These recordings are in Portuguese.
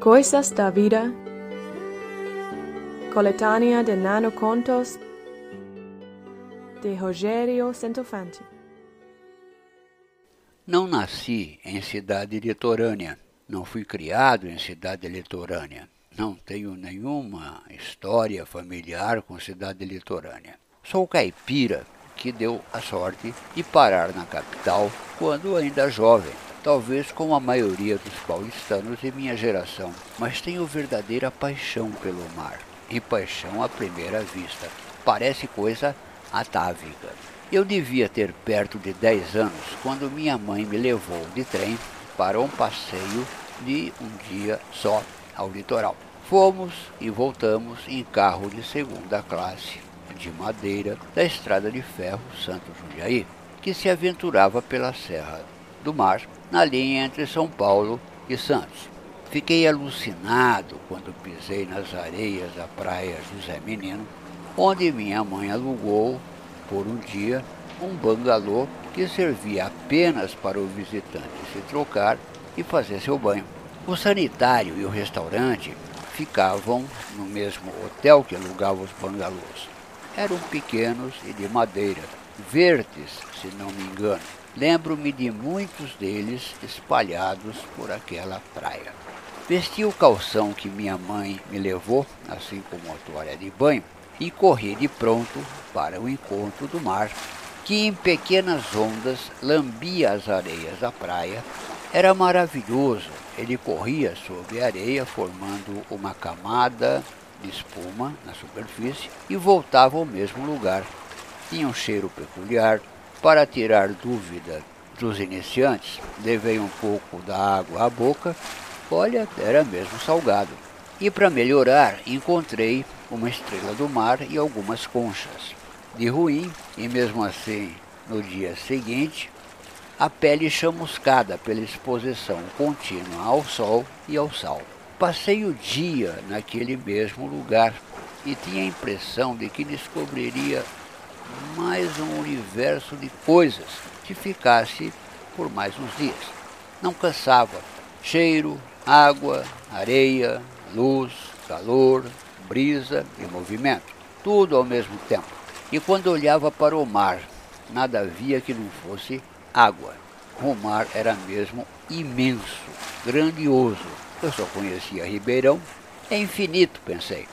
Coisas da Vida, coletânea de nanocontos de Rogério Centofante. Não nasci em cidade litorânea, não fui criado em cidade litorânea, não tenho nenhuma história familiar com cidade litorânea. Sou caipira que deu a sorte de parar na capital quando ainda jovem, talvez como a maioria dos paulistanos de minha geração, mas tenho verdadeira paixão pelo mar, e paixão à primeira vista. Parece coisa atávica. Eu devia ter perto de 10 anos quando minha mãe me levou de trem para um passeio de um dia só ao litoral. Fomos e voltamos em carro de segunda classe de madeira da estrada de ferro Santo Jundiaí, que se aventurava pela Serra do Mar, na linha entre São Paulo e Santos. Fiquei alucinado quando pisei nas areias da praia José Menino, onde minha mãe alugou, por um dia, um bangalô que servia apenas para o visitante se trocar e fazer seu banho. O sanitário e o restaurante ficavam no mesmo hotel que alugava os bangalôs eram pequenos e de madeira, verdes, se não me engano. Lembro-me de muitos deles espalhados por aquela praia. Vesti o calção que minha mãe me levou, assim como a toalha de banho, e corri de pronto para o encontro do mar, que em pequenas ondas lambia as areias da praia. Era maravilhoso. Ele corria sobre a areia, formando uma camada de espuma na superfície e voltava ao mesmo lugar. Tinha um cheiro peculiar. Para tirar dúvida dos iniciantes, levei um pouco da água à boca. Olha, era mesmo salgado. E para melhorar, encontrei uma estrela do mar e algumas conchas. De ruim, e mesmo assim, no dia seguinte, a pele chamuscada pela exposição contínua ao sol e ao sal. Passei o dia naquele mesmo lugar e tinha a impressão de que descobriria mais um universo de coisas que ficasse por mais uns dias. Não cansava. Cheiro, água, areia, luz, calor, brisa e movimento. Tudo ao mesmo tempo. E quando olhava para o mar, nada havia que não fosse água. O mar era mesmo imenso, grandioso, eu só conhecia Ribeirão. É infinito, pensei.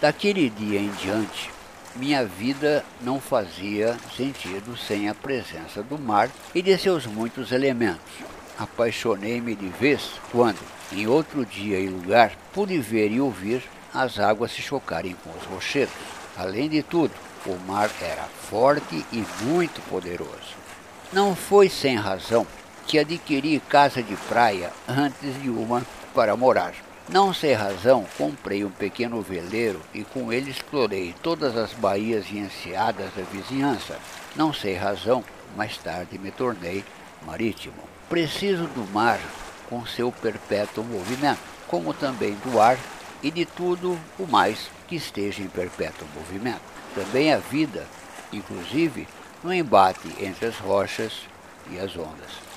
Daquele dia em diante, minha vida não fazia sentido sem a presença do mar e de seus muitos elementos. Apaixonei-me de vez quando, em outro dia e lugar, pude ver e ouvir as águas se chocarem com os rochedos. Além de tudo, o mar era forte e muito poderoso. Não foi sem razão que adquiri casa de praia antes de uma para morar. Não sem razão, comprei um pequeno veleiro e com ele explorei todas as baías e enseadas da vizinhança. Não sei razão, mais tarde me tornei marítimo. Preciso do mar com seu perpétuo movimento, como também do ar e de tudo o mais que esteja em perpétuo movimento. Também a vida, inclusive no embate entre as rochas e as ondas.